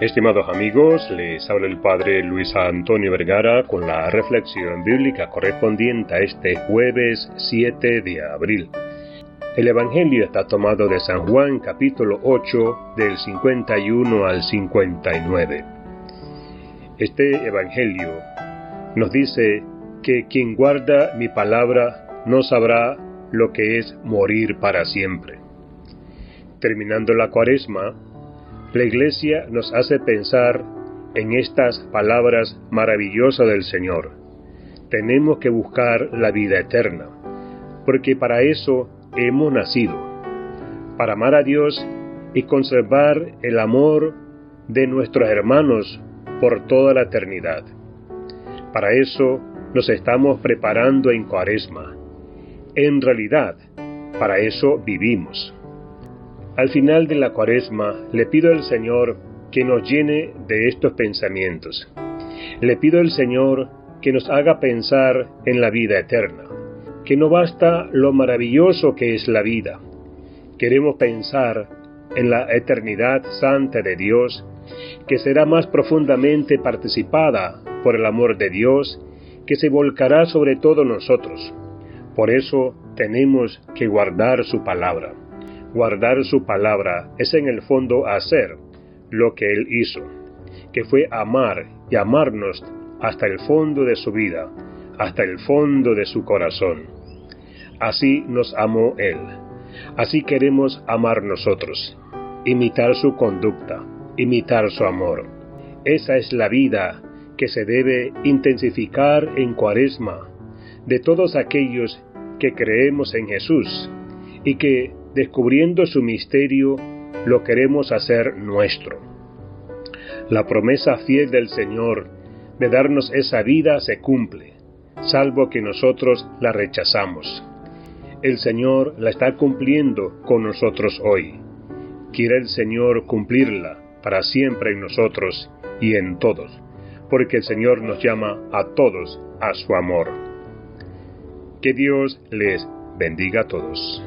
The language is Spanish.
Estimados amigos, les habla el Padre Luis Antonio Vergara con la reflexión bíblica correspondiente a este jueves 7 de abril. El Evangelio está tomado de San Juan capítulo 8 del 51 al 59. Este Evangelio nos dice que quien guarda mi palabra no sabrá lo que es morir para siempre. Terminando la cuaresma, la Iglesia nos hace pensar en estas palabras maravillosas del Señor. Tenemos que buscar la vida eterna, porque para eso hemos nacido, para amar a Dios y conservar el amor de nuestros hermanos por toda la eternidad. Para eso nos estamos preparando en cuaresma. En realidad, para eso vivimos. Al final de la cuaresma le pido al Señor que nos llene de estos pensamientos. Le pido al Señor que nos haga pensar en la vida eterna, que no basta lo maravilloso que es la vida. Queremos pensar en la eternidad santa de Dios, que será más profundamente participada por el amor de Dios, que se volcará sobre todos nosotros. Por eso tenemos que guardar su palabra. Guardar su palabra es en el fondo hacer lo que Él hizo, que fue amar y amarnos hasta el fondo de su vida, hasta el fondo de su corazón. Así nos amó Él. Así queremos amar nosotros, imitar su conducta, imitar su amor. Esa es la vida que se debe intensificar en cuaresma de todos aquellos que creemos en Jesús y que descubriendo su misterio, lo queremos hacer nuestro. La promesa fiel del Señor de darnos esa vida se cumple, salvo que nosotros la rechazamos. El Señor la está cumpliendo con nosotros hoy. Quiere el Señor cumplirla para siempre en nosotros y en todos, porque el Señor nos llama a todos a su amor. Que Dios les bendiga a todos.